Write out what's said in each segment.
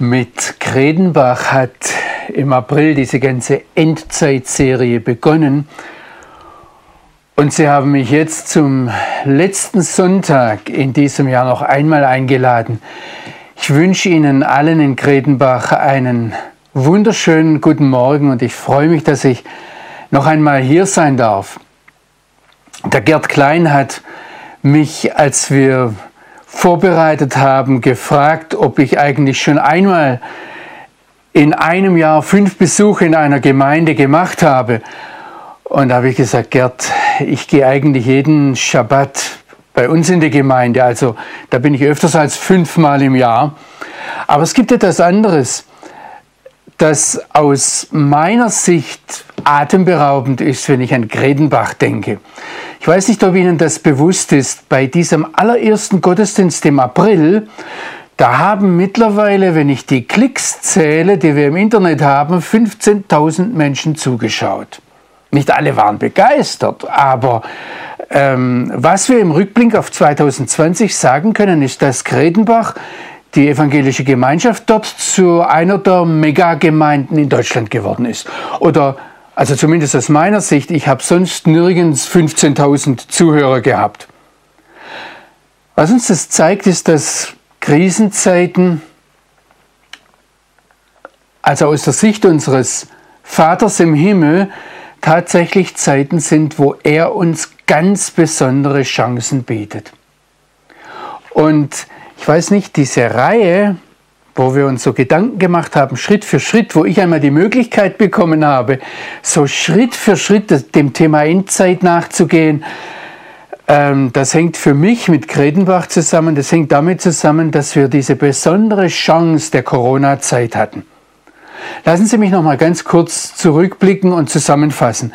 Mit Kredenbach hat im April diese ganze Endzeitserie begonnen. Und Sie haben mich jetzt zum letzten Sonntag in diesem Jahr noch einmal eingeladen. Ich wünsche Ihnen allen in Kredenbach einen wunderschönen guten Morgen und ich freue mich, dass ich noch einmal hier sein darf. Der Gerd Klein hat mich, als wir vorbereitet haben, gefragt, ob ich eigentlich schon einmal in einem Jahr fünf Besuche in einer Gemeinde gemacht habe. Und da habe ich gesagt, Gerd, ich gehe eigentlich jeden Schabbat bei uns in die Gemeinde. Also da bin ich öfters als fünfmal im Jahr. Aber es gibt etwas anderes, das aus meiner Sicht atemberaubend ist, wenn ich an Gredenbach denke. Ich weiß nicht, ob Ihnen das bewusst ist. Bei diesem allerersten Gottesdienst im April, da haben mittlerweile, wenn ich die Klicks zähle, die wir im Internet haben, 15.000 Menschen zugeschaut. Nicht alle waren begeistert, aber ähm, was wir im Rückblick auf 2020 sagen können, ist, dass Gredenbach die evangelische Gemeinschaft dort zu einer der Megagemeinden in Deutschland geworden ist. Oder also zumindest aus meiner Sicht, ich habe sonst nirgends 15.000 Zuhörer gehabt. Was uns das zeigt, ist, dass Krisenzeiten, also aus der Sicht unseres Vaters im Himmel, tatsächlich Zeiten sind, wo er uns ganz besondere Chancen bietet. Und ich weiß nicht, diese Reihe, wo wir uns so Gedanken gemacht haben, Schritt für Schritt, wo ich einmal die Möglichkeit bekommen habe, so Schritt für Schritt dem Thema Endzeit nachzugehen. Ähm, das hängt für mich mit Kredenbach zusammen. Das hängt damit zusammen, dass wir diese besondere Chance der Corona-Zeit hatten. Lassen Sie mich noch mal ganz kurz zurückblicken und zusammenfassen.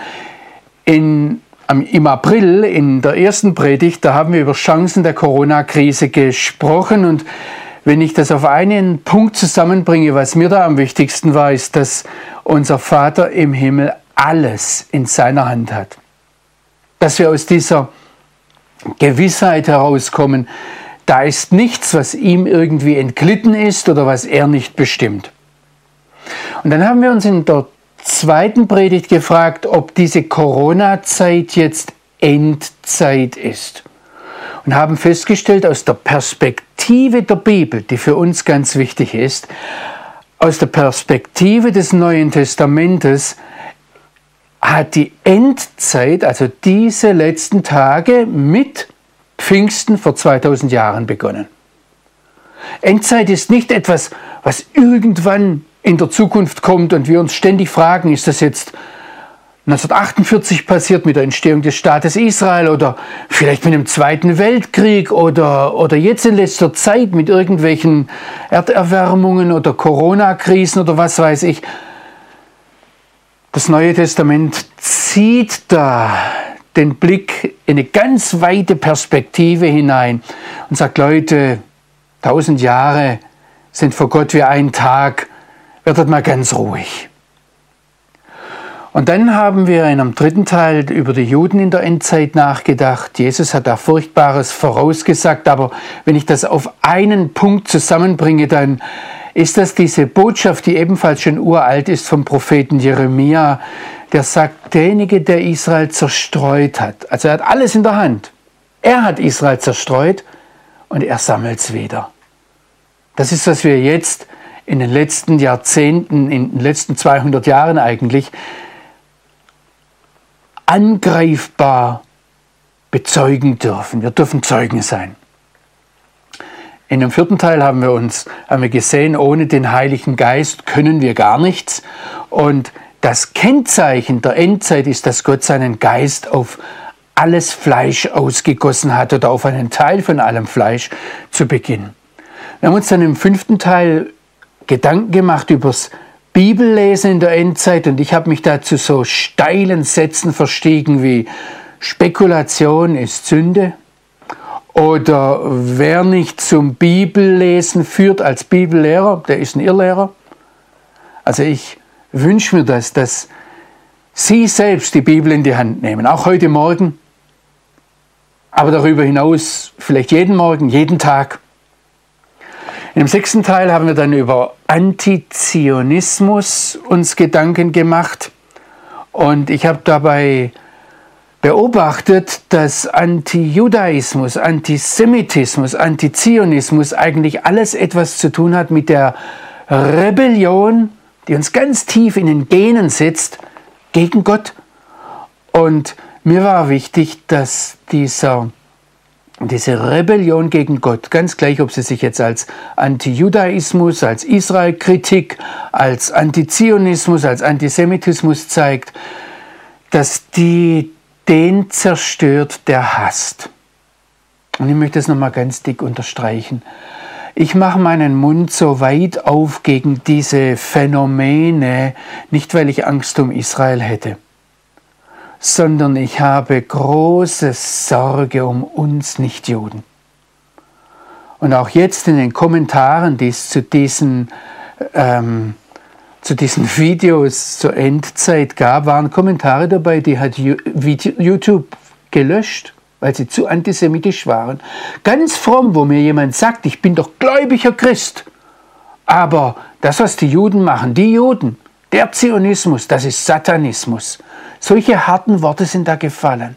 In, Im April, in der ersten Predigt, da haben wir über Chancen der Corona-Krise gesprochen und wenn ich das auf einen Punkt zusammenbringe, was mir da am wichtigsten war, ist, dass unser Vater im Himmel alles in seiner Hand hat. Dass wir aus dieser Gewissheit herauskommen, da ist nichts, was ihm irgendwie entglitten ist oder was er nicht bestimmt. Und dann haben wir uns in der zweiten Predigt gefragt, ob diese Corona-Zeit jetzt Endzeit ist und haben festgestellt, aus der Perspektive der Bibel, die für uns ganz wichtig ist, aus der Perspektive des Neuen Testamentes, hat die Endzeit, also diese letzten Tage mit Pfingsten vor 2000 Jahren begonnen. Endzeit ist nicht etwas, was irgendwann in der Zukunft kommt und wir uns ständig fragen, ist das jetzt 1948 passiert mit der Entstehung des Staates Israel oder vielleicht mit dem Zweiten Weltkrieg oder, oder jetzt in letzter Zeit mit irgendwelchen Erderwärmungen oder Corona-Krisen oder was weiß ich. Das Neue Testament zieht da den Blick in eine ganz weite Perspektive hinein und sagt, Leute, tausend Jahre sind vor Gott wie ein Tag, werdet mal ganz ruhig. Und dann haben wir in einem dritten Teil über die Juden in der Endzeit nachgedacht. Jesus hat da Furchtbares vorausgesagt, aber wenn ich das auf einen Punkt zusammenbringe, dann ist das diese Botschaft, die ebenfalls schon uralt ist vom Propheten Jeremia, der sagt, derjenige, der Israel zerstreut hat, also er hat alles in der Hand. Er hat Israel zerstreut und er sammelt es wieder. Das ist, was wir jetzt in den letzten Jahrzehnten, in den letzten 200 Jahren eigentlich angreifbar bezeugen dürfen. Wir dürfen Zeugen sein. In dem vierten Teil haben wir uns haben wir gesehen, ohne den Heiligen Geist können wir gar nichts. Und das Kennzeichen der Endzeit ist, dass Gott seinen Geist auf alles Fleisch ausgegossen hat oder auf einen Teil von allem Fleisch zu Beginn. Wir haben uns dann im fünften Teil Gedanken gemacht über das Bibellesen in der Endzeit und ich habe mich dazu so steilen Sätzen verstiegen wie Spekulation ist Sünde oder wer nicht zum Bibellesen führt als Bibellehrer, der ist ein Irrlehrer. Also ich wünsche mir das, dass Sie selbst die Bibel in die Hand nehmen, auch heute Morgen, aber darüber hinaus vielleicht jeden Morgen, jeden Tag Im sechsten Teil haben wir dann über Antizionismus uns Gedanken gemacht und ich habe dabei beobachtet, dass Antijudaismus, Antisemitismus, Antizionismus eigentlich alles etwas zu tun hat mit der Rebellion, die uns ganz tief in den Genen sitzt, gegen Gott. Und mir war wichtig, dass dieser diese Rebellion gegen Gott, ganz gleich, ob sie sich jetzt als Antijudaismus, als Israelkritik, als Antizionismus, als Antisemitismus zeigt, dass die den zerstört, der hasst. Und ich möchte es nochmal ganz dick unterstreichen. Ich mache meinen Mund so weit auf gegen diese Phänomene, nicht weil ich Angst um Israel hätte sondern ich habe große Sorge um uns Nichtjuden. Und auch jetzt in den Kommentaren, die es zu diesen, ähm, zu diesen Videos zur Endzeit gab, waren Kommentare dabei, die hat YouTube gelöscht, weil sie zu antisemitisch waren. Ganz fromm, wo mir jemand sagt, ich bin doch gläubiger Christ. Aber das, was die Juden machen, die Juden, der Zionismus, das ist Satanismus. Solche harten Worte sind da gefallen.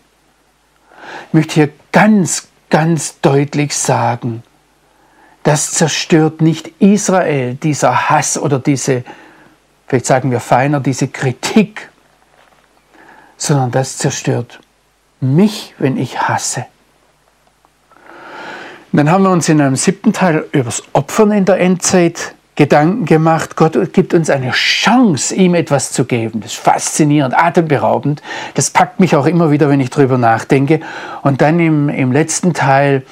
Ich möchte hier ganz, ganz deutlich sagen, das zerstört nicht Israel, dieser Hass oder diese, vielleicht sagen wir feiner, diese Kritik, sondern das zerstört mich, wenn ich hasse. Und dann haben wir uns in einem siebten Teil über das Opfern in der Endzeit Gedanken gemacht, Gott gibt uns eine Chance, ihm etwas zu geben. Das ist faszinierend, atemberaubend. Das packt mich auch immer wieder, wenn ich darüber nachdenke. Und dann im, im letzten Teil,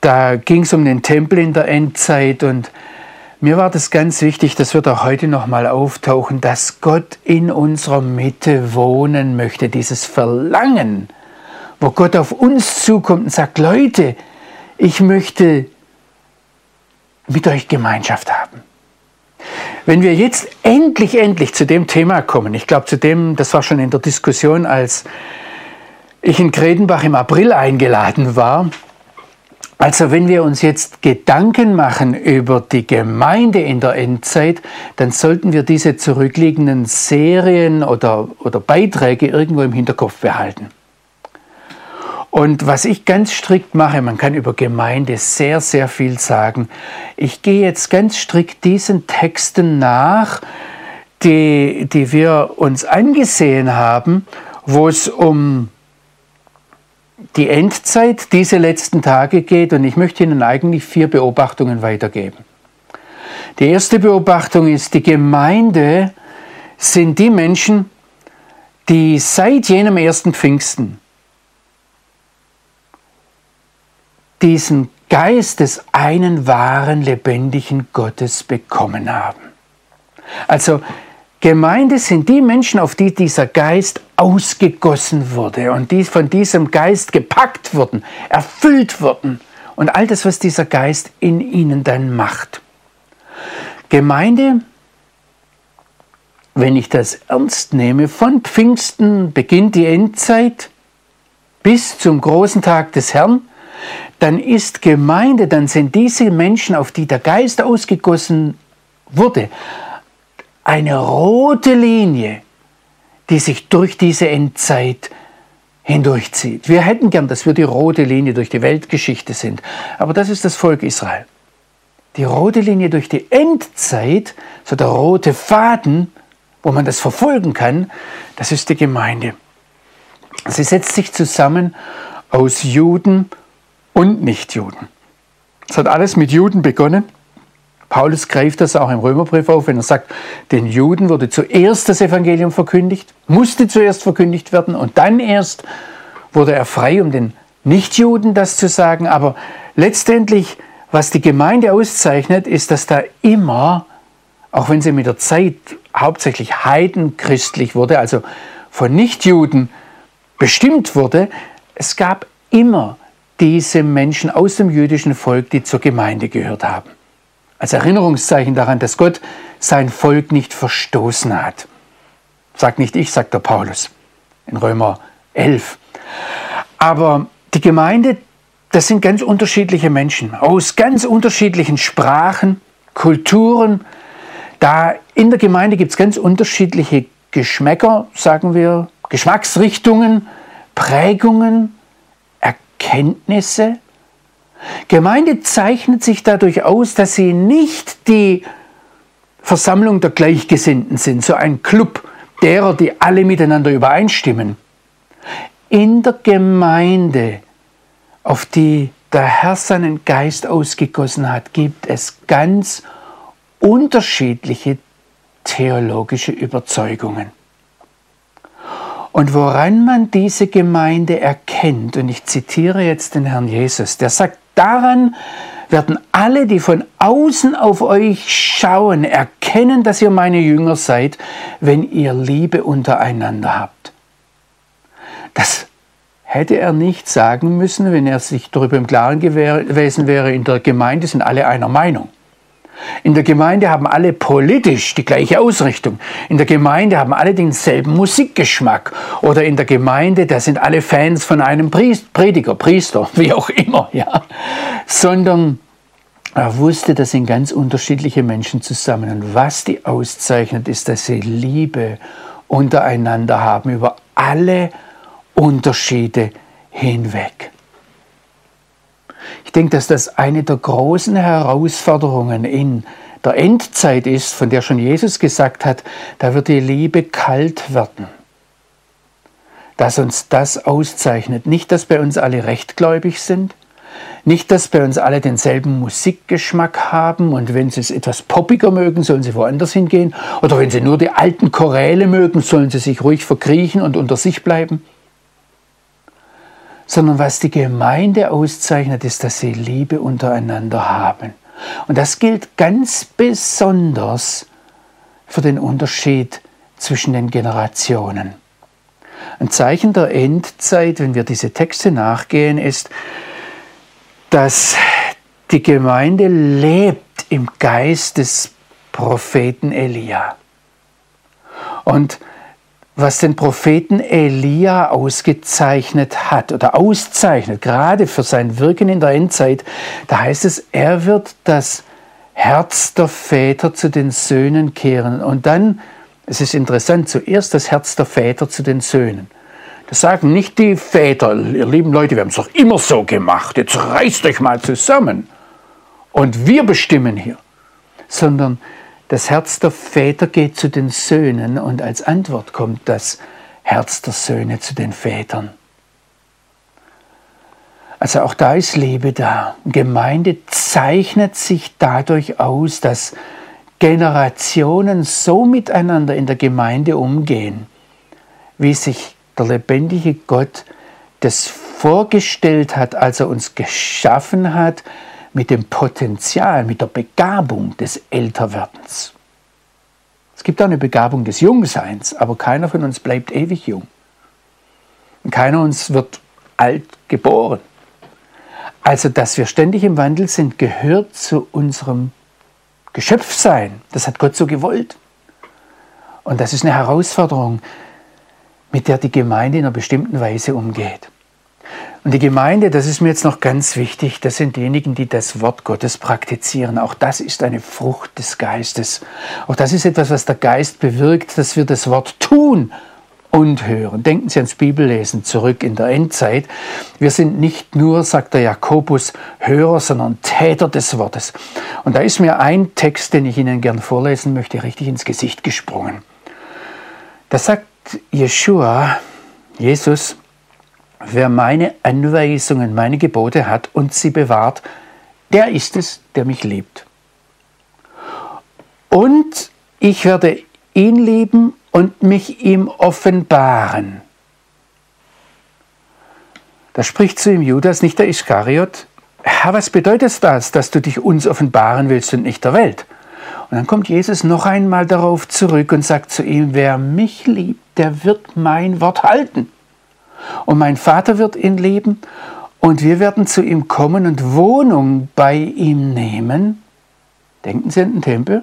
da ging es um den Tempel in der Endzeit und mir war das ganz wichtig, das wird auch heute nochmal auftauchen, dass Gott in unserer Mitte wohnen möchte, dieses Verlangen, wo Gott auf uns zukommt und sagt, Leute, ich möchte mit euch Gemeinschaft haben. Wenn wir jetzt endlich, endlich zu dem Thema kommen, ich glaube zu dem, das war schon in der Diskussion, als ich in Kredenbach im April eingeladen war, also wenn wir uns jetzt Gedanken machen über die Gemeinde in der Endzeit, dann sollten wir diese zurückliegenden Serien oder, oder Beiträge irgendwo im Hinterkopf behalten. Und was ich ganz strikt mache, man kann über Gemeinde sehr, sehr viel sagen. Ich gehe jetzt ganz strikt diesen Texten nach, die, die wir uns angesehen haben, wo es um die Endzeit, diese letzten Tage geht. Und ich möchte Ihnen eigentlich vier Beobachtungen weitergeben. Die erste Beobachtung ist, die Gemeinde sind die Menschen, die seit jenem ersten Pfingsten diesen Geist des einen wahren, lebendigen Gottes bekommen haben. Also Gemeinde sind die Menschen, auf die dieser Geist ausgegossen wurde und die von diesem Geist gepackt wurden, erfüllt wurden und all das, was dieser Geist in ihnen dann macht. Gemeinde, wenn ich das ernst nehme, von Pfingsten beginnt die Endzeit bis zum großen Tag des Herrn, dann ist Gemeinde, dann sind diese Menschen, auf die der Geist ausgegossen wurde, eine rote Linie, die sich durch diese Endzeit hindurchzieht. Wir hätten gern, dass wir die rote Linie durch die Weltgeschichte sind, aber das ist das Volk Israel. Die rote Linie durch die Endzeit, so der rote Faden, wo man das verfolgen kann, das ist die Gemeinde. Sie setzt sich zusammen aus Juden und Nichtjuden. Es hat alles mit Juden begonnen. Paulus greift das auch im Römerbrief auf, wenn er sagt, den Juden wurde zuerst das Evangelium verkündigt, musste zuerst verkündigt werden und dann erst wurde er frei, um den Nichtjuden das zu sagen. Aber letztendlich, was die Gemeinde auszeichnet, ist, dass da immer, auch wenn sie mit der Zeit hauptsächlich heidenchristlich wurde, also von Nichtjuden bestimmt wurde, es gab immer diese Menschen aus dem jüdischen Volk, die zur Gemeinde gehört haben. Als Erinnerungszeichen daran, dass Gott sein Volk nicht verstoßen hat. Sagt nicht ich, sagt der Paulus in Römer 11. Aber die Gemeinde, das sind ganz unterschiedliche Menschen aus ganz unterschiedlichen Sprachen, Kulturen. Da in der Gemeinde gibt es ganz unterschiedliche Geschmäcker, sagen wir, Geschmacksrichtungen, Prägungen, Erkenntnisse. Gemeinde zeichnet sich dadurch aus, dass sie nicht die Versammlung der Gleichgesinnten sind, so ein Club derer, die alle miteinander übereinstimmen. In der Gemeinde auf die der Herr seinen Geist ausgegossen hat, gibt es ganz unterschiedliche theologische Überzeugungen. Und woran man diese Gemeinde erkennt, und ich zitiere jetzt den Herrn Jesus, der sagt, daran werden alle, die von außen auf euch schauen, erkennen, dass ihr meine Jünger seid, wenn ihr Liebe untereinander habt. Das hätte er nicht sagen müssen, wenn er sich darüber im Klaren gewesen wäre, in der Gemeinde sind alle einer Meinung. In der Gemeinde haben alle politisch die gleiche Ausrichtung. In der Gemeinde haben alle denselben Musikgeschmack. Oder in der Gemeinde, da sind alle Fans von einem Prediger, Priester, wie auch immer, ja. Sondern er wusste, das sind ganz unterschiedliche Menschen zusammen. Und was die auszeichnet, ist, dass sie Liebe untereinander haben über alle Unterschiede hinweg. Denke, dass das eine der großen Herausforderungen in der Endzeit ist, von der schon Jesus gesagt hat, da wird die Liebe kalt werden. Dass uns das auszeichnet. Nicht, dass bei uns alle rechtgläubig sind, nicht, dass bei uns alle denselben Musikgeschmack haben und wenn sie es etwas poppiger mögen, sollen sie woanders hingehen. Oder wenn sie nur die alten Choräle mögen, sollen sie sich ruhig verkriechen und unter sich bleiben sondern was die Gemeinde auszeichnet, ist, dass sie Liebe untereinander haben. Und das gilt ganz besonders für den Unterschied zwischen den Generationen. Ein Zeichen der Endzeit, wenn wir diese Texte nachgehen, ist, dass die Gemeinde lebt im Geist des Propheten Elia. Und was den Propheten Elia ausgezeichnet hat oder auszeichnet, gerade für sein Wirken in der Endzeit, da heißt es, er wird das Herz der Väter zu den Söhnen kehren. Und dann, es ist interessant, zuerst das Herz der Väter zu den Söhnen. Das sagen nicht die Väter, ihr lieben Leute, wir haben es doch immer so gemacht, jetzt reißt euch mal zusammen. Und wir bestimmen hier. Sondern das Herz der Väter geht zu den Söhnen und als Antwort kommt das Herz der Söhne zu den Vätern. Also auch da ist Liebe da. Gemeinde zeichnet sich dadurch aus, dass Generationen so miteinander in der Gemeinde umgehen, wie sich der lebendige Gott das vorgestellt hat, als er uns geschaffen hat, mit dem Potenzial, mit der Begabung des Älterwerdens. Es gibt auch eine Begabung des Jungseins, aber keiner von uns bleibt ewig jung. Und keiner uns wird alt geboren. Also, dass wir ständig im Wandel sind, gehört zu unserem Geschöpfsein. Das hat Gott so gewollt. Und das ist eine Herausforderung, mit der die Gemeinde in einer bestimmten Weise umgeht. Und die Gemeinde, das ist mir jetzt noch ganz wichtig, das sind diejenigen, die das Wort Gottes praktizieren. Auch das ist eine Frucht des Geistes. Auch das ist etwas, was der Geist bewirkt, dass wir das Wort tun und hören. Denken Sie ans Bibellesen zurück in der Endzeit. Wir sind nicht nur, sagt der Jakobus, Hörer, sondern Täter des Wortes. Und da ist mir ein Text, den ich Ihnen gern vorlesen möchte, richtig ins Gesicht gesprungen. Da sagt Jeshua, Jesus, Wer meine Anweisungen, meine Gebote hat und sie bewahrt, der ist es, der mich liebt. Und ich werde ihn lieben und mich ihm offenbaren. Da spricht zu ihm Judas, nicht der Iskariot, Herr, was bedeutet das, dass du dich uns offenbaren willst und nicht der Welt? Und dann kommt Jesus noch einmal darauf zurück und sagt zu ihm, wer mich liebt, der wird mein Wort halten. Und mein Vater wird ihn lieben und wir werden zu ihm kommen und Wohnung bei ihm nehmen. Denken Sie an den Tempel?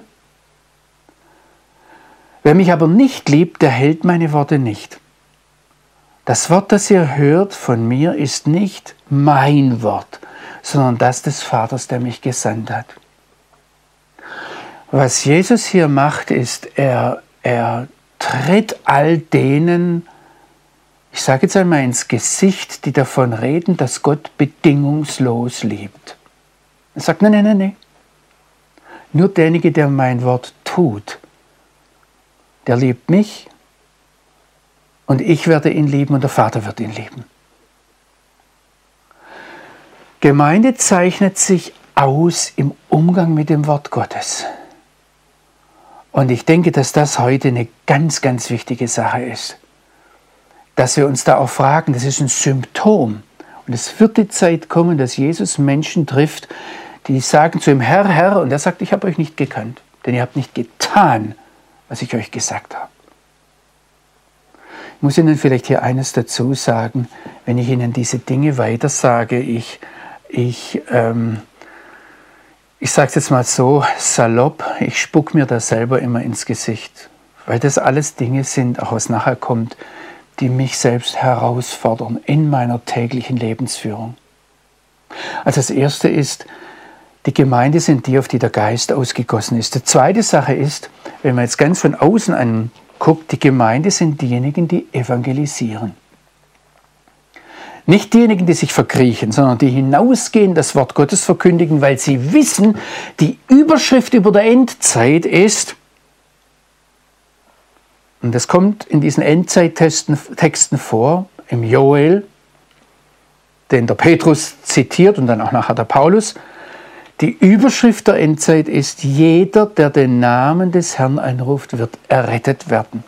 Wer mich aber nicht liebt, der hält meine Worte nicht. Das Wort, das ihr hört von mir, ist nicht mein Wort, sondern das des Vaters, der mich gesandt hat. Was Jesus hier macht, ist, er, er tritt all denen, ich sage jetzt einmal ins Gesicht, die davon reden, dass Gott bedingungslos liebt. Er sagt, nein, nein, nein, nein. Nur derjenige, der mein Wort tut, der liebt mich und ich werde ihn lieben und der Vater wird ihn lieben. Gemeinde zeichnet sich aus im Umgang mit dem Wort Gottes. Und ich denke, dass das heute eine ganz, ganz wichtige Sache ist. Dass wir uns da auch fragen, das ist ein Symptom. Und es wird die Zeit kommen, dass Jesus Menschen trifft, die sagen zu ihm, Herr, Herr, und er sagt, ich habe euch nicht gekannt, denn ihr habt nicht getan, was ich euch gesagt habe. Ich muss Ihnen vielleicht hier eines dazu sagen, wenn ich Ihnen diese Dinge weitersage, ich, ich, ähm, ich sage es jetzt mal so salopp, ich spuck mir da selber immer ins Gesicht, weil das alles Dinge sind, auch was nachher kommt, die mich selbst herausfordern in meiner täglichen Lebensführung. Also das Erste ist, die Gemeinde sind die, auf die der Geist ausgegossen ist. Die zweite Sache ist, wenn man jetzt ganz von außen anguckt, die Gemeinde sind diejenigen, die evangelisieren. Nicht diejenigen, die sich verkriechen, sondern die hinausgehen, das Wort Gottes verkündigen, weil sie wissen, die Überschrift über der Endzeit ist, und das kommt in diesen Endzeittexten vor, im Joel, den der Petrus zitiert und dann auch nachher der Paulus, die Überschrift der Endzeit ist, jeder, der den Namen des Herrn einruft, wird errettet werden.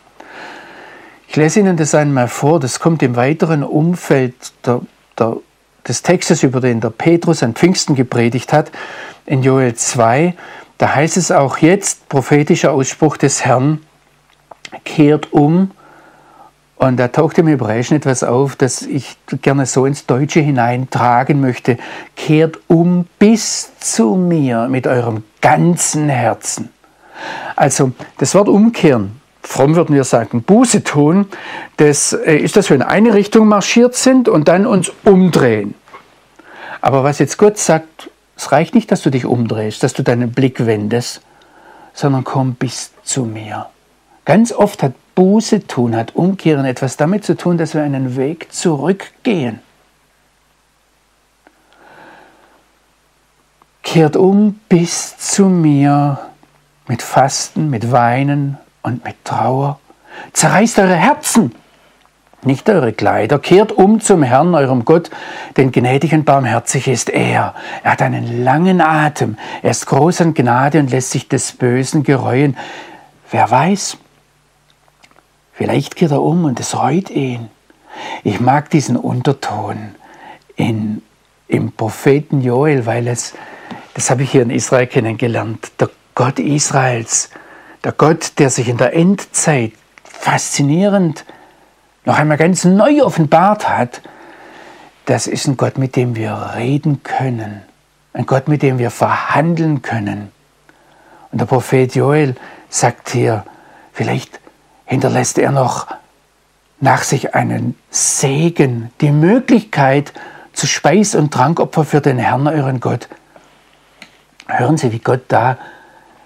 Ich lese Ihnen das einmal vor, das kommt im weiteren Umfeld der, der, des Textes, über den der Petrus an Pfingsten gepredigt hat, in Joel 2. Da heißt es auch jetzt, prophetischer Ausspruch des Herrn, kehrt um und da taucht im Hebräischen etwas auf, das ich gerne so ins Deutsche hineintragen möchte. Kehrt um bis zu mir mit eurem ganzen Herzen. Also das Wort umkehren, fromm würden wir sagen, Buße tun, das äh, ist, dass wir in eine Richtung marschiert sind und dann uns umdrehen. Aber was jetzt Gott sagt, es reicht nicht, dass du dich umdrehst, dass du deinen Blick wendest, sondern komm bis zu mir. Ganz oft hat Buße tun, hat Umkehren etwas damit zu tun, dass wir einen Weg zurückgehen. Kehrt um bis zu mir mit Fasten, mit Weinen und mit Trauer. Zerreißt eure Herzen, nicht eure Kleider. Kehrt um zum Herrn, eurem Gott, denn gnädig und barmherzig ist er. Er hat einen langen Atem. Er ist groß an Gnade und lässt sich des Bösen gereuen. Wer weiß, Vielleicht geht er um und es reut ihn. Ich mag diesen Unterton in, im Propheten Joel, weil es, das habe ich hier in Israel kennengelernt, der Gott Israels, der Gott, der sich in der Endzeit faszinierend noch einmal ganz neu offenbart hat, das ist ein Gott, mit dem wir reden können, ein Gott, mit dem wir verhandeln können. Und der Prophet Joel sagt hier, vielleicht hinterlässt er noch nach sich einen Segen, die Möglichkeit zu Speis- und Trankopfer für den Herrn, euren Gott. Hören Sie, wie Gott da,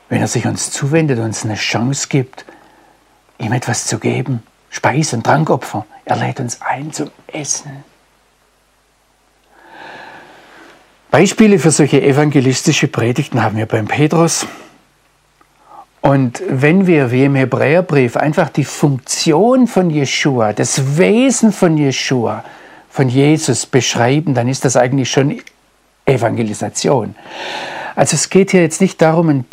wenn er sich uns zuwendet, uns eine Chance gibt, ihm etwas zu geben. Speis- und Trankopfer. Er lädt uns ein zum Essen. Beispiele für solche evangelistische Predigten haben wir beim Petrus, und wenn wir wie im Hebräerbrief einfach die Funktion von Jeshua, das Wesen von Jeshua, von Jesus beschreiben, dann ist das eigentlich schon Evangelisation. Also es geht hier jetzt nicht darum, ein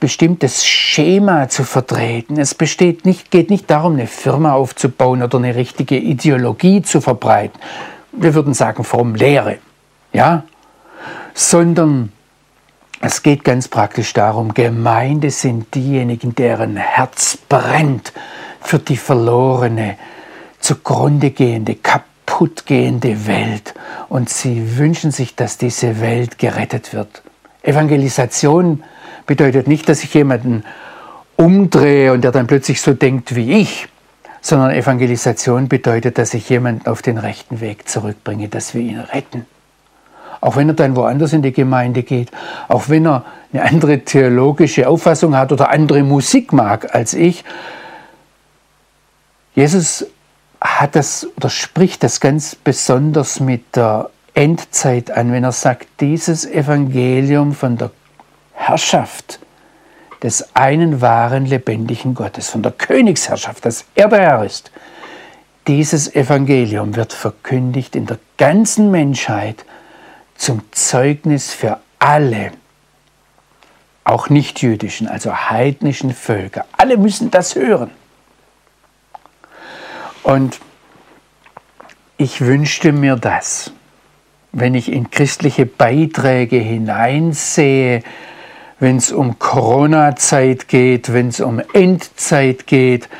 bestimmtes Schema zu vertreten. Es besteht nicht, geht nicht darum, eine Firma aufzubauen oder eine richtige Ideologie zu verbreiten. Wir würden sagen, fromm Lehre. Ja? Sondern es geht ganz praktisch darum, Gemeinde sind diejenigen, deren Herz brennt für die verlorene, zugrunde gehende, kaputtgehende Welt. Und sie wünschen sich, dass diese Welt gerettet wird. Evangelisation bedeutet nicht, dass ich jemanden umdrehe und der dann plötzlich so denkt wie ich, sondern Evangelisation bedeutet, dass ich jemanden auf den rechten Weg zurückbringe, dass wir ihn retten. Auch wenn er dann woanders in die Gemeinde geht, auch wenn er eine andere theologische Auffassung hat oder andere Musik mag als ich. Jesus hat das oder spricht das ganz besonders mit der Endzeit an, wenn er sagt, dieses Evangelium von der Herrschaft des einen wahren lebendigen Gottes, von der Königsherrschaft, dass er der Herr ist. Dieses Evangelium wird verkündigt in der ganzen Menschheit zum Zeugnis für alle, auch nicht-jüdischen, also heidnischen Völker. Alle müssen das hören. Und ich wünschte mir das, wenn ich in christliche Beiträge hineinsehe, wenn es um Corona-Zeit geht, wenn es um Endzeit geht,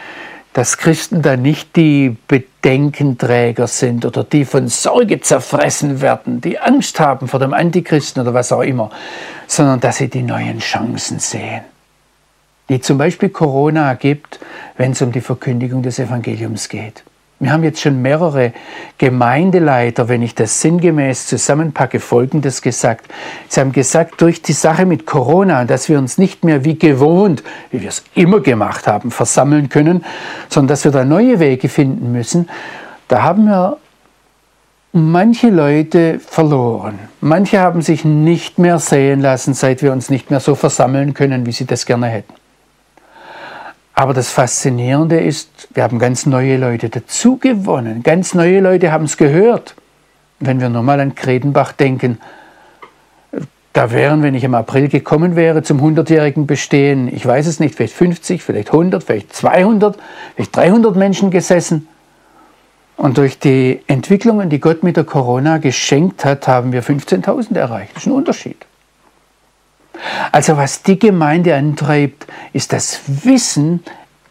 dass Christen da nicht die Bedenkenträger sind oder die von Sorge zerfressen werden, die Angst haben vor dem Antichristen oder was auch immer, sondern dass sie die neuen Chancen sehen, die zum Beispiel Corona gibt, wenn es um die Verkündigung des Evangeliums geht. Wir haben jetzt schon mehrere Gemeindeleiter, wenn ich das sinngemäß zusammenpacke, Folgendes gesagt. Sie haben gesagt, durch die Sache mit Corona, dass wir uns nicht mehr wie gewohnt, wie wir es immer gemacht haben, versammeln können, sondern dass wir da neue Wege finden müssen, da haben wir manche Leute verloren. Manche haben sich nicht mehr sehen lassen, seit wir uns nicht mehr so versammeln können, wie sie das gerne hätten. Aber das Faszinierende ist, wir haben ganz neue Leute dazugewonnen. Ganz neue Leute haben es gehört. Wenn wir nochmal an Kredenbach denken, da wären, wenn ich im April gekommen wäre zum 100-jährigen Bestehen, ich weiß es nicht, vielleicht 50, vielleicht 100, vielleicht 200, vielleicht 300 Menschen gesessen. Und durch die Entwicklungen, die Gott mit der Corona geschenkt hat, haben wir 15.000 erreicht. Das ist ein Unterschied. Also was die Gemeinde antreibt, ist das Wissen,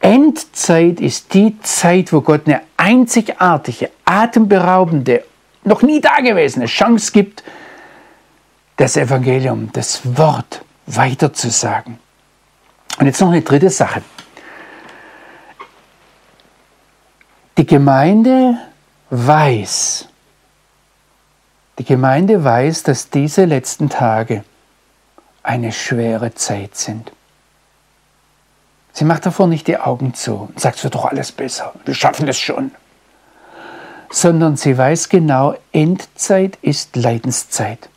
Endzeit ist die Zeit, wo Gott eine einzigartige, atemberaubende, noch nie dagewesene Chance gibt, das Evangelium, das Wort weiterzusagen. Und jetzt noch eine dritte Sache. Die Gemeinde weiß, die Gemeinde weiß, dass diese letzten Tage eine schwere Zeit sind. Sie macht davor nicht die Augen zu und sagt, es wird doch alles besser, wir schaffen es schon. Sondern sie weiß genau, Endzeit ist Leidenszeit.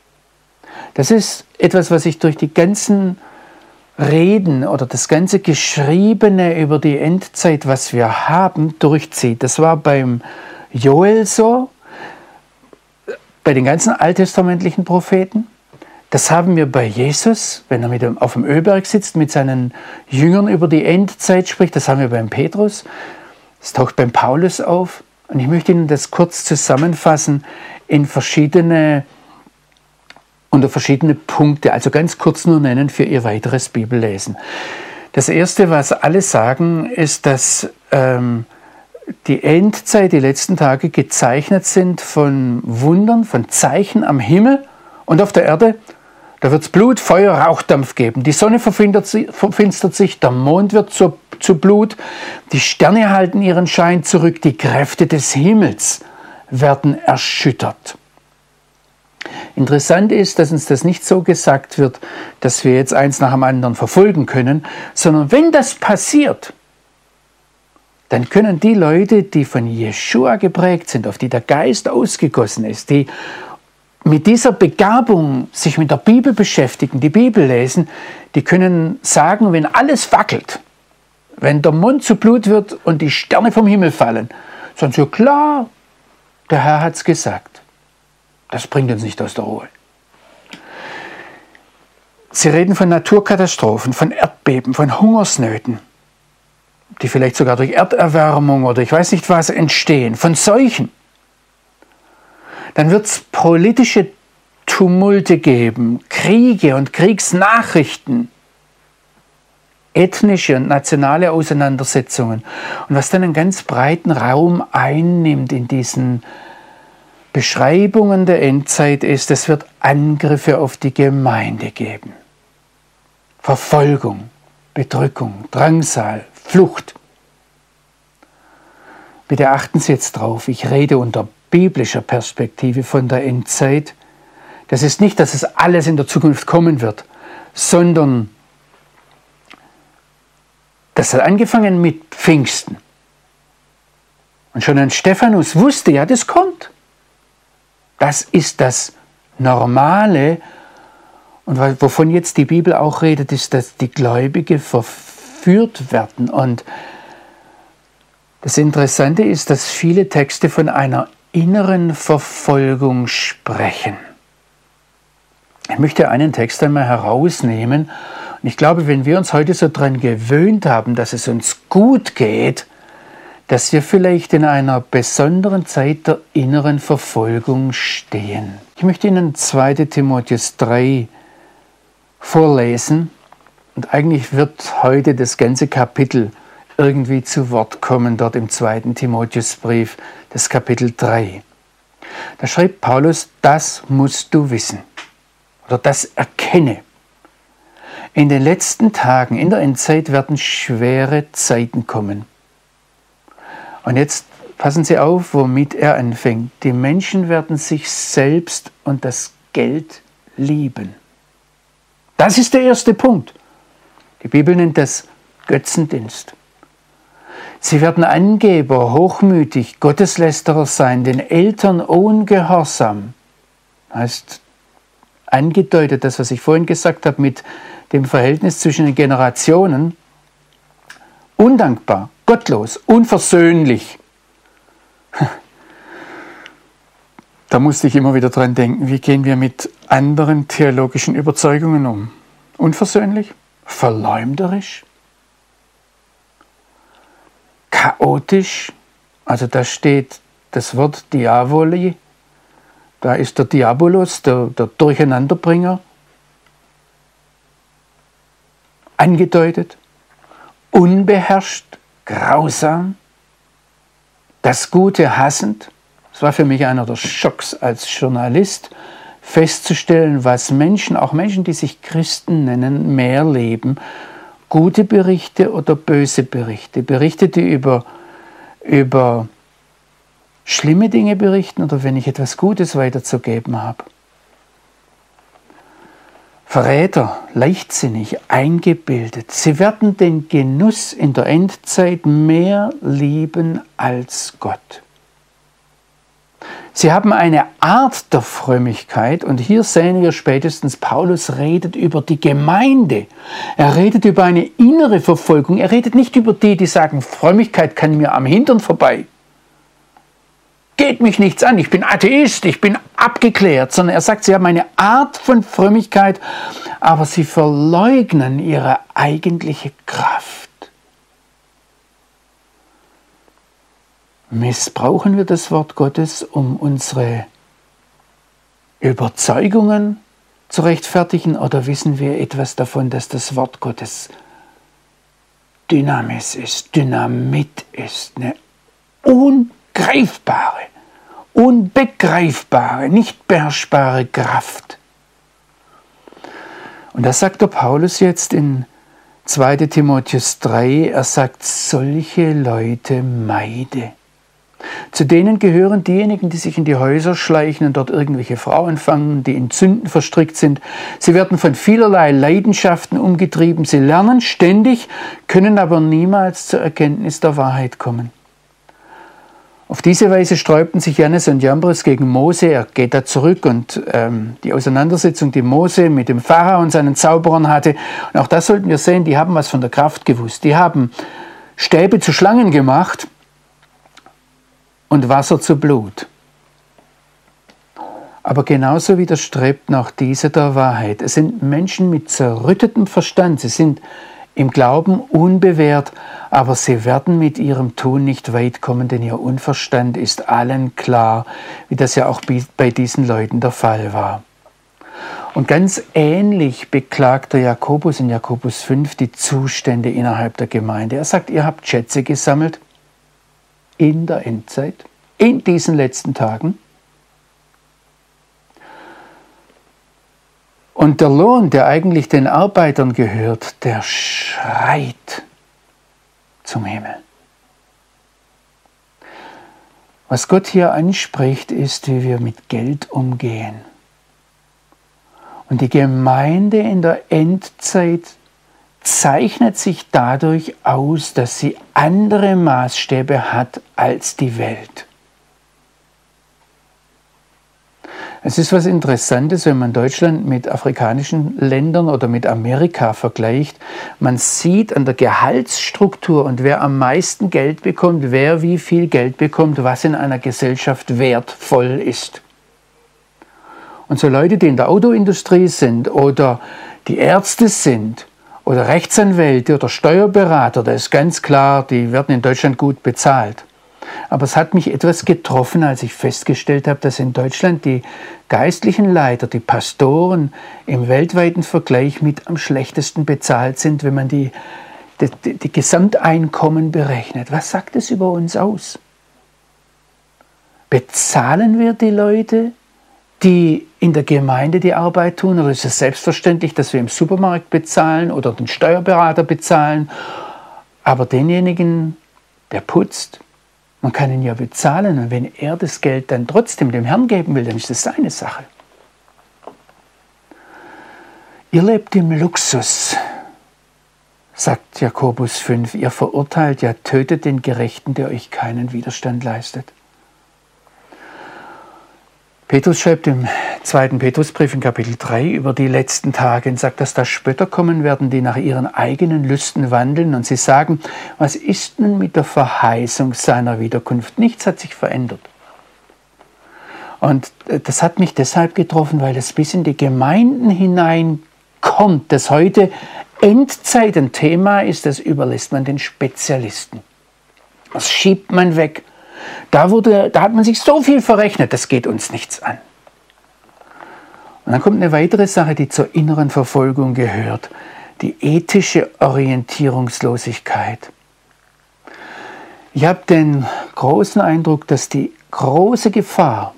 Das ist etwas, was sich durch die ganzen Reden oder das ganze Geschriebene über die Endzeit, was wir haben, durchzieht. Das war beim Joel so, bei den ganzen alttestamentlichen Propheten. Das haben wir bei Jesus, wenn er mit dem, auf dem Ölberg sitzt, mit seinen Jüngern über die Endzeit spricht. Das haben wir beim Petrus. Das taucht beim Paulus auf. Und ich möchte Ihnen das kurz zusammenfassen in verschiedene, unter verschiedene Punkte, also ganz kurz nur nennen für Ihr weiteres Bibellesen. Das Erste, was alle sagen, ist, dass ähm, die Endzeit, die letzten Tage gezeichnet sind von Wundern, von Zeichen am Himmel und auf der Erde da wird es Blut, Feuer, Rauchdampf geben. Die Sonne verfinstert sich, der Mond wird zu, zu Blut, die Sterne halten ihren Schein zurück, die Kräfte des Himmels werden erschüttert. Interessant ist, dass uns das nicht so gesagt wird, dass wir jetzt eins nach dem anderen verfolgen können, sondern wenn das passiert, dann können die Leute, die von Jeshua geprägt sind, auf die der Geist ausgegossen ist, die mit dieser Begabung sich mit der Bibel beschäftigen, die Bibel lesen, die können sagen, wenn alles wackelt, wenn der Mund zu Blut wird und die Sterne vom Himmel fallen, sagen sie, klar, der Herr hat es gesagt. Das bringt uns nicht aus der Ruhe. Sie reden von Naturkatastrophen, von Erdbeben, von Hungersnöten, die vielleicht sogar durch Erderwärmung oder ich weiß nicht was entstehen, von Seuchen dann wird es politische Tumulte geben, Kriege und Kriegsnachrichten, ethnische und nationale Auseinandersetzungen. Und was dann einen ganz breiten Raum einnimmt in diesen Beschreibungen der Endzeit ist, es wird Angriffe auf die Gemeinde geben. Verfolgung, Bedrückung, Drangsal, Flucht. Bitte achten Sie jetzt drauf, ich rede unter biblischer Perspektive von der Endzeit. Das ist nicht, dass es alles in der Zukunft kommen wird, sondern das hat angefangen mit Pfingsten. Und schon ein Stephanus wusste, ja, das kommt. Das ist das Normale. Und wovon jetzt die Bibel auch redet, ist, dass die Gläubige verführt werden. Und das Interessante ist, dass viele Texte von einer inneren Verfolgung sprechen. Ich möchte einen Text einmal herausnehmen. Und ich glaube, wenn wir uns heute so daran gewöhnt haben, dass es uns gut geht, dass wir vielleicht in einer besonderen Zeit der inneren Verfolgung stehen. Ich möchte Ihnen 2 Timotheus 3 vorlesen und eigentlich wird heute das ganze Kapitel irgendwie zu Wort kommen, dort im 2. Timotheusbrief, das Kapitel 3. Da schreibt Paulus, das musst du wissen oder das erkenne. In den letzten Tagen, in der Endzeit werden schwere Zeiten kommen. Und jetzt passen Sie auf, womit er anfängt. Die Menschen werden sich selbst und das Geld lieben. Das ist der erste Punkt. Die Bibel nennt das Götzendienst. Sie werden Angeber, hochmütig, Gotteslästerer sein, den Eltern ungehorsam. Heißt angedeutet, das, was ich vorhin gesagt habe, mit dem Verhältnis zwischen den Generationen. Undankbar, gottlos, unversöhnlich. Da musste ich immer wieder dran denken, wie gehen wir mit anderen theologischen Überzeugungen um? Unversöhnlich? Verleumderisch? Chaotisch? Also da steht das Wort Diavoli, da ist der Diabolos, der, der Durcheinanderbringer, angedeutet, unbeherrscht, grausam, das Gute hassend. Es war für mich einer der Schocks als Journalist, festzustellen, was Menschen, auch Menschen, die sich Christen nennen, mehr leben. Gute Berichte oder böse Berichte. Berichte, die über, über schlimme Dinge berichten oder wenn ich etwas Gutes weiterzugeben habe. Verräter, leichtsinnig, eingebildet. Sie werden den Genuss in der Endzeit mehr lieben als Gott. Sie haben eine Art der Frömmigkeit und hier sehen wir spätestens, Paulus redet über die Gemeinde. Er redet über eine innere Verfolgung. Er redet nicht über die, die sagen, Frömmigkeit kann mir am Hintern vorbei geht mich nichts an, ich bin Atheist, ich bin abgeklärt, sondern er sagt, sie haben eine Art von Frömmigkeit, aber sie verleugnen ihre eigentliche Kraft. Missbrauchen wir das Wort Gottes, um unsere Überzeugungen zu rechtfertigen, oder wissen wir etwas davon, dass das Wort Gottes Dynamis ist, Dynamit ist, eine ungreifbare, unbegreifbare, nicht beherrschbare Kraft. Und das sagt der Paulus jetzt in 2 Timotheus 3, er sagt, solche Leute meide. Zu denen gehören diejenigen, die sich in die Häuser schleichen und dort irgendwelche Frauen fangen, die in Sünden verstrickt sind. Sie werden von vielerlei Leidenschaften umgetrieben. Sie lernen ständig, können aber niemals zur Erkenntnis der Wahrheit kommen. Auf diese Weise sträubten sich Jannes und Jambres gegen Mose. Er geht da zurück und ähm, die Auseinandersetzung, die Mose mit dem Pharao und seinen Zauberern hatte. Und auch das sollten wir sehen, die haben was von der Kraft gewusst. Die haben Stäbe zu Schlangen gemacht und Wasser zu Blut. Aber genauso widerstrebt noch diese der Wahrheit. Es sind Menschen mit zerrüttetem Verstand. Sie sind im Glauben unbewährt, aber sie werden mit ihrem Tun nicht weit kommen, denn ihr Unverstand ist allen klar, wie das ja auch bei diesen Leuten der Fall war. Und ganz ähnlich beklagt der Jakobus in Jakobus 5 die Zustände innerhalb der Gemeinde. Er sagt, ihr habt Schätze gesammelt in der Endzeit, in diesen letzten Tagen. Und der Lohn, der eigentlich den Arbeitern gehört, der schreit zum Himmel. Was Gott hier anspricht, ist, wie wir mit Geld umgehen. Und die Gemeinde in der Endzeit zeichnet sich dadurch aus, dass sie andere Maßstäbe hat als die Welt. Es ist was Interessantes, wenn man Deutschland mit afrikanischen Ländern oder mit Amerika vergleicht. Man sieht an der Gehaltsstruktur und wer am meisten Geld bekommt, wer wie viel Geld bekommt, was in einer Gesellschaft wertvoll ist. Und so Leute, die in der Autoindustrie sind oder die Ärzte sind oder Rechtsanwälte oder Steuerberater, da ist ganz klar, die werden in Deutschland gut bezahlt. Aber es hat mich etwas getroffen, als ich festgestellt habe, dass in Deutschland die geistlichen Leiter, die Pastoren im weltweiten Vergleich mit am schlechtesten bezahlt sind, wenn man die, die, die Gesamteinkommen berechnet. Was sagt es über uns aus? Bezahlen wir die Leute, die in der Gemeinde die Arbeit tun? Oder ist es selbstverständlich, dass wir im Supermarkt bezahlen oder den Steuerberater bezahlen? Aber denjenigen, der putzt, man kann ihn ja bezahlen und wenn er das Geld dann trotzdem dem Herrn geben will, dann ist das seine Sache. Ihr lebt im Luxus, sagt Jakobus 5. Ihr verurteilt, ja tötet den Gerechten, der euch keinen Widerstand leistet. Petrus schreibt im zweiten Petrusbrief in Kapitel 3 über die letzten Tage und sagt, dass da Spötter kommen werden, die nach ihren eigenen Lüsten wandeln und sie sagen, was ist nun mit der Verheißung seiner Wiederkunft? Nichts hat sich verändert. Und äh, das hat mich deshalb getroffen, weil es bis in die Gemeinden hineinkommt, dass heute Endzeit ein Thema ist, das überlässt man den Spezialisten. Das schiebt man weg. Da, wurde, da hat man sich so viel verrechnet, das geht uns nichts an. Und dann kommt eine weitere Sache, die zur inneren Verfolgung gehört, die ethische Orientierungslosigkeit. Ich habe den großen Eindruck, dass die große Gefahr,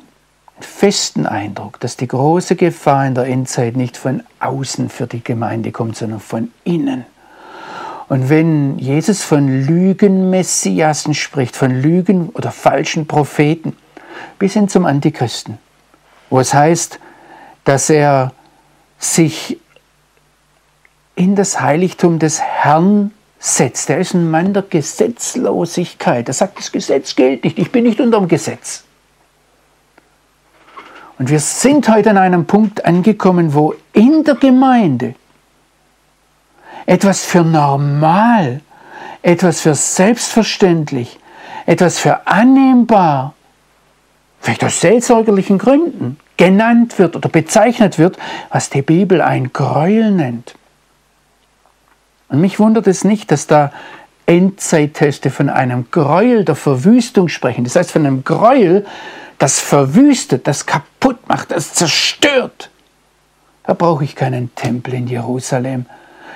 festen Eindruck, dass die große Gefahr in der Endzeit nicht von außen für die Gemeinde kommt, sondern von innen. Und wenn Jesus von Lügenmessiasen spricht, von Lügen oder falschen Propheten, bis hin zum Antichristen, wo es heißt, dass er sich in das Heiligtum des Herrn setzt. Er ist ein Mann der Gesetzlosigkeit. Er sagt, das Gesetz gilt nicht, ich bin nicht unter dem Gesetz. Und wir sind heute an einem Punkt angekommen, wo in der Gemeinde etwas für normal, etwas für selbstverständlich, etwas für annehmbar, vielleicht aus seelsorgerlichen Gründen, genannt wird oder bezeichnet wird, was die Bibel ein Gräuel nennt. Und mich wundert es nicht, dass da Endzeitteste von einem Gräuel der Verwüstung sprechen. Das heißt von einem Gräuel, das verwüstet, das kaputt macht, das zerstört. Da brauche ich keinen Tempel in Jerusalem.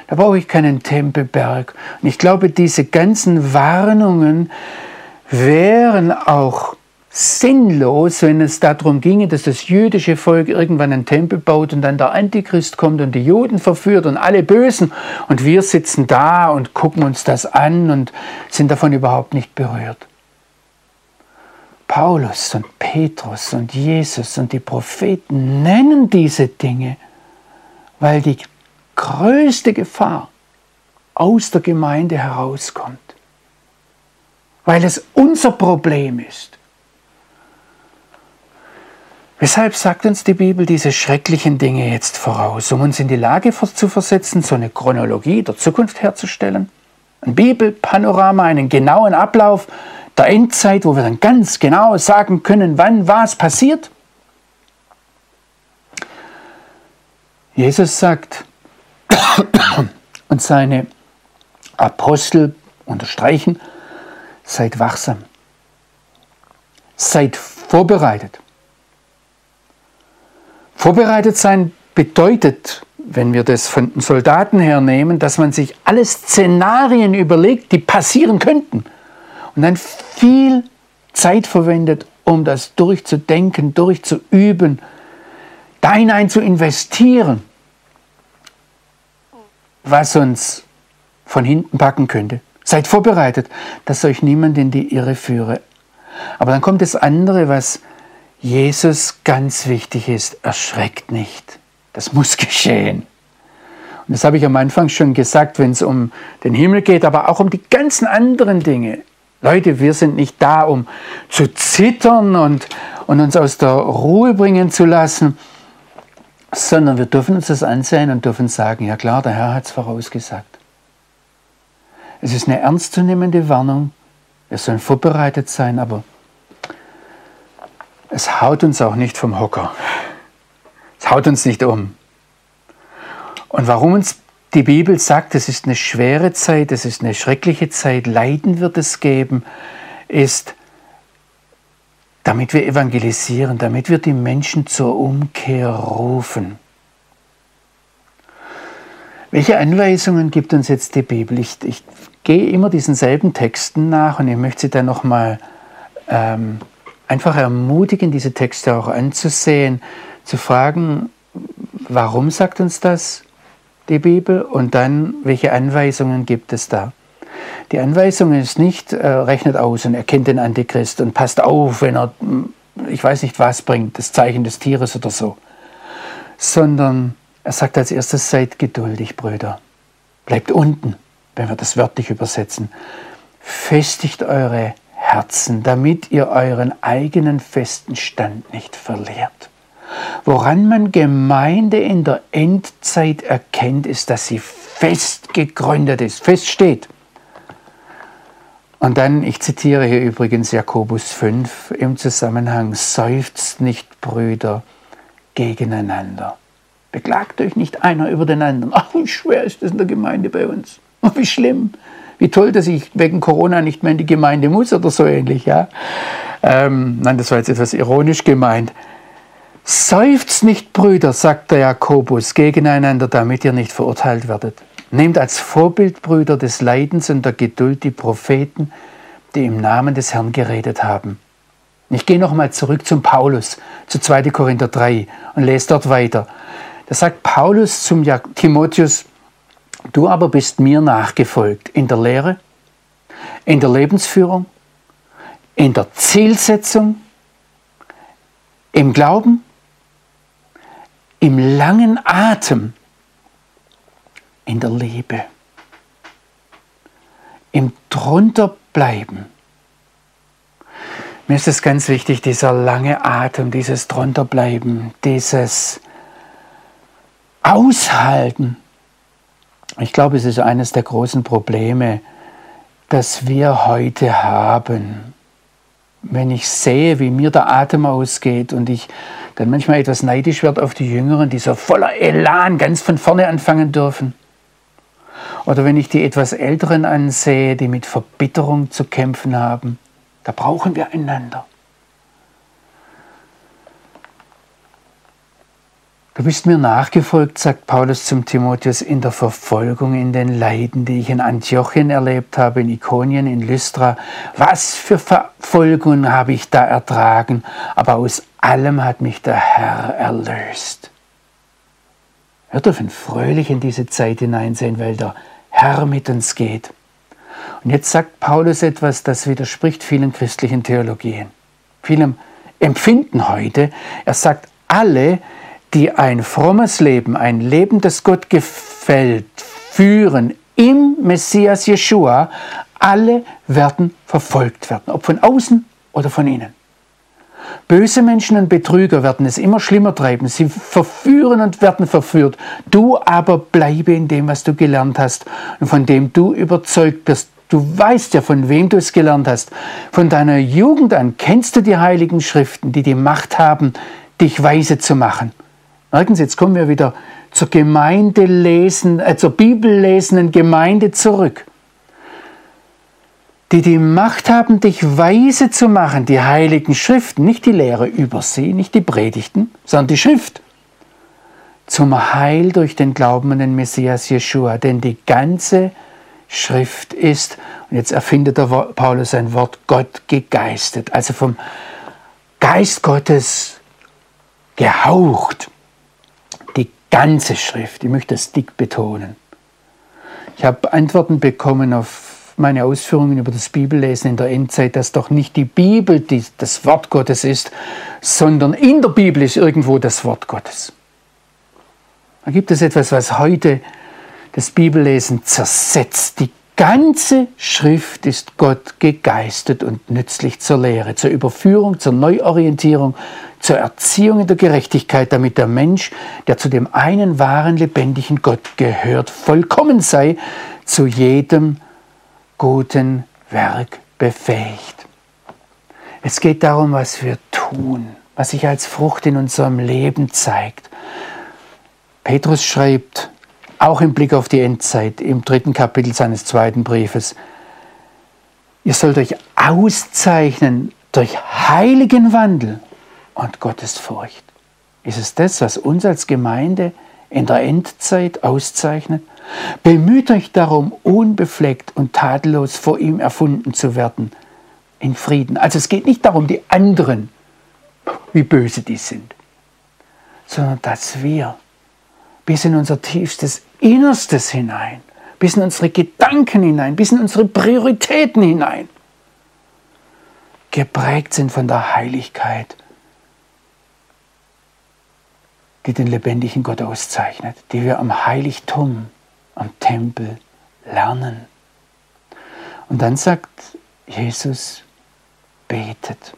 Da brauche ich keinen Tempelberg. Und ich glaube, diese ganzen Warnungen wären auch sinnlos, wenn es darum ginge, dass das jüdische Volk irgendwann einen Tempel baut und dann der Antichrist kommt und die Juden verführt und alle Bösen und wir sitzen da und gucken uns das an und sind davon überhaupt nicht berührt. Paulus und Petrus und Jesus und die Propheten nennen diese Dinge, weil die größte Gefahr aus der Gemeinde herauskommt, weil es unser Problem ist Weshalb sagt uns die Bibel diese schrecklichen Dinge jetzt voraus, um uns in die Lage zu versetzen, so eine Chronologie der Zukunft herzustellen? Ein Bibelpanorama, einen genauen Ablauf der Endzeit, wo wir dann ganz genau sagen können, wann was passiert? Jesus sagt, und seine Apostel unterstreichen, seid wachsam, seid vorbereitet. Vorbereitet sein bedeutet, wenn wir das von den Soldaten her nehmen, dass man sich alle Szenarien überlegt, die passieren könnten. Und dann viel Zeit verwendet, um das durchzudenken, durchzuüben, da hinein zu investieren, was uns von hinten packen könnte. Seid vorbereitet, dass euch niemand in die Irre führe. Aber dann kommt das andere, was Jesus ganz wichtig ist. Erschreckt nicht. Das muss geschehen. Und das habe ich am Anfang schon gesagt, wenn es um den Himmel geht, aber auch um die ganzen anderen Dinge. Leute, wir sind nicht da, um zu zittern und, und uns aus der Ruhe bringen zu lassen, sondern wir dürfen uns das ansehen und dürfen sagen, ja klar, der Herr hat es vorausgesagt. Es ist eine ernstzunehmende Warnung, wir sollen vorbereitet sein, aber es haut uns auch nicht vom Hocker. Es haut uns nicht um. Und warum uns die Bibel sagt, es ist eine schwere Zeit, es ist eine schreckliche Zeit, Leiden wird es geben, ist, damit wir evangelisieren, damit wir die Menschen zur Umkehr rufen. Welche Anweisungen gibt uns jetzt die Bibel? Ich, ich gehe immer diesen selben Texten nach und ich möchte Sie dann nochmal ähm, einfach ermutigen, diese Texte auch anzusehen, zu fragen, warum sagt uns das die Bibel und dann, welche Anweisungen gibt es da? Die Anweisung ist nicht, äh, rechnet aus und erkennt den Antichrist und passt auf, wenn er, hm, ich weiß nicht was bringt, das Zeichen des Tieres oder so, sondern er sagt als erstes, seid geduldig, Brüder. Bleibt unten, wenn wir das wörtlich übersetzen. Festigt eure Herzen, damit ihr euren eigenen festen Stand nicht verliert. Woran man Gemeinde in der Endzeit erkennt, ist, dass sie fest gegründet ist, fest steht. Und dann, ich zitiere hier übrigens Jakobus 5 im Zusammenhang, seufzt nicht, Brüder, gegeneinander. Beklagt euch nicht einer über den anderen. Ach, wie schwer ist das in der Gemeinde bei uns. Ach, wie schlimm. Wie toll, dass ich wegen Corona nicht mehr in die Gemeinde muss oder so ähnlich. Ja? Ähm, nein, das war jetzt etwas ironisch gemeint. Seufzt nicht, Brüder, sagt der Jakobus, gegeneinander, damit ihr nicht verurteilt werdet. Nehmt als Vorbild, Brüder, des Leidens und der Geduld die Propheten, die im Namen des Herrn geredet haben. Ich gehe nochmal zurück zum Paulus, zu 2. Korinther 3 und lese dort weiter. Da sagt Paulus zum Timotheus, du aber bist mir nachgefolgt in der Lehre, in der Lebensführung, in der Zielsetzung, im Glauben, im langen Atem, in der Liebe, im Drunterbleiben. Mir ist es ganz wichtig, dieser lange Atem, dieses Drunterbleiben, dieses Aushalten. Ich glaube, es ist eines der großen Probleme, das wir heute haben. Wenn ich sehe, wie mir der Atem ausgeht und ich dann manchmal etwas neidisch werde auf die Jüngeren, die so voller Elan ganz von vorne anfangen dürfen. Oder wenn ich die etwas Älteren ansehe, die mit Verbitterung zu kämpfen haben, da brauchen wir einander. Du bist mir nachgefolgt, sagt Paulus zum Timotheus, in der Verfolgung, in den Leiden, die ich in Antiochien erlebt habe, in Ikonien, in Lystra. Was für Verfolgungen habe ich da ertragen, aber aus allem hat mich der Herr erlöst. Wir dürfen fröhlich in diese Zeit hineinsehen, weil der Herr mit uns geht. Und jetzt sagt Paulus etwas, das widerspricht vielen christlichen Theologien, vielem Empfinden heute. Er sagt, alle, die ein frommes Leben, ein Leben, das Gott gefällt, führen im Messias Jeshua, alle werden verfolgt werden, ob von außen oder von innen. Böse Menschen und Betrüger werden es immer schlimmer treiben. Sie verführen und werden verführt. Du aber bleibe in dem, was du gelernt hast und von dem du überzeugt bist. Du weißt ja, von wem du es gelernt hast. Von deiner Jugend an kennst du die heiligen Schriften, die die Macht haben, dich weise zu machen. Merken Sie, jetzt kommen wir wieder zur Gemeinde lesen, äh, zur Bibellesenden Gemeinde zurück. Die die Macht haben, dich weise zu machen, die heiligen Schriften, nicht die Lehre über sie, nicht die Predigten, sondern die Schrift. Zum Heil durch den Glauben an den Messias Jeshua, denn die ganze Schrift ist, und jetzt erfindet der Paulus ein Wort, Gott gegeistet, also vom Geist Gottes gehaucht ganze Schrift. Ich möchte das dick betonen. Ich habe Antworten bekommen auf meine Ausführungen über das Bibellesen in der Endzeit, dass doch nicht die Bibel die, das Wort Gottes ist, sondern in der Bibel ist irgendwo das Wort Gottes. Da gibt es etwas, was heute das Bibellesen zersetzt. Die ganze Schrift ist Gott gegeistet und nützlich zur Lehre, zur Überführung, zur Neuorientierung, zur Erziehung in der Gerechtigkeit, damit der Mensch, der zu dem einen wahren, lebendigen Gott gehört, vollkommen sei, zu jedem guten Werk befähigt. Es geht darum, was wir tun, was sich als Frucht in unserem Leben zeigt. Petrus schreibt, auch im Blick auf die Endzeit, im dritten Kapitel seines zweiten Briefes, ihr sollt euch auszeichnen durch heiligen Wandel und Gottesfurcht. Ist es das, was uns als Gemeinde in der Endzeit auszeichnet? Bemüht euch darum, unbefleckt und tadellos vor ihm erfunden zu werden, in Frieden. Also es geht nicht darum, die anderen, wie böse die sind, sondern dass wir bis in unser tiefstes Innerstes hinein, bis in unsere Gedanken hinein, bis in unsere Prioritäten hinein, geprägt sind von der Heiligkeit, die den lebendigen Gott auszeichnet, die wir am Heiligtum am Tempel lernen. Und dann sagt Jesus, betet.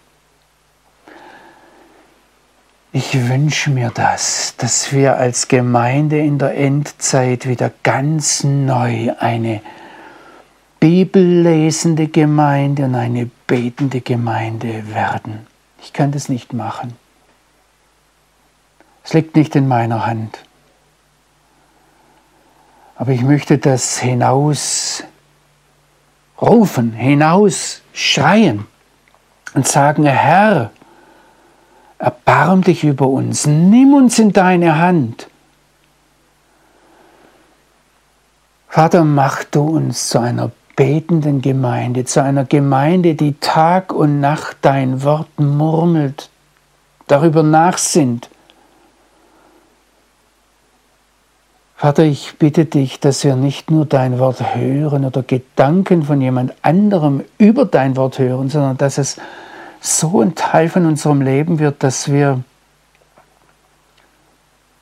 Ich wünsche mir das, dass wir als Gemeinde in der Endzeit wieder ganz neu eine bibellesende Gemeinde und eine betende Gemeinde werden. Ich kann das nicht machen. Es liegt nicht in meiner Hand. Aber ich möchte das hinaus rufen, hinaus schreien und sagen, Herr, erbarm dich über uns, nimm uns in deine Hand. Vater, mach du uns zu einer betenden Gemeinde, zu einer Gemeinde, die Tag und Nacht dein Wort murmelt, darüber nachsinnt Vater, ich bitte dich, dass wir nicht nur dein Wort hören oder Gedanken von jemand anderem über dein Wort hören, sondern dass es so ein Teil von unserem Leben wird, dass wir,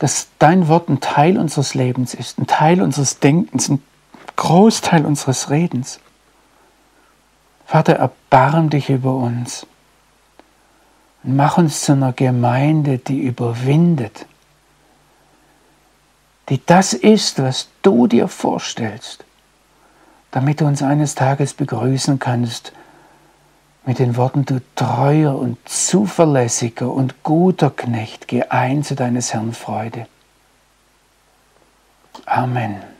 dass dein Wort ein Teil unseres Lebens ist, ein Teil unseres Denkens, ein Großteil unseres Redens. Vater, erbarm dich über uns und mach uns zu einer Gemeinde, die überwindet die das ist, was du dir vorstellst, damit du uns eines Tages begrüßen kannst mit den Worten, du treuer und zuverlässiger und guter Knecht, geh ein zu deines Herrn Freude. Amen.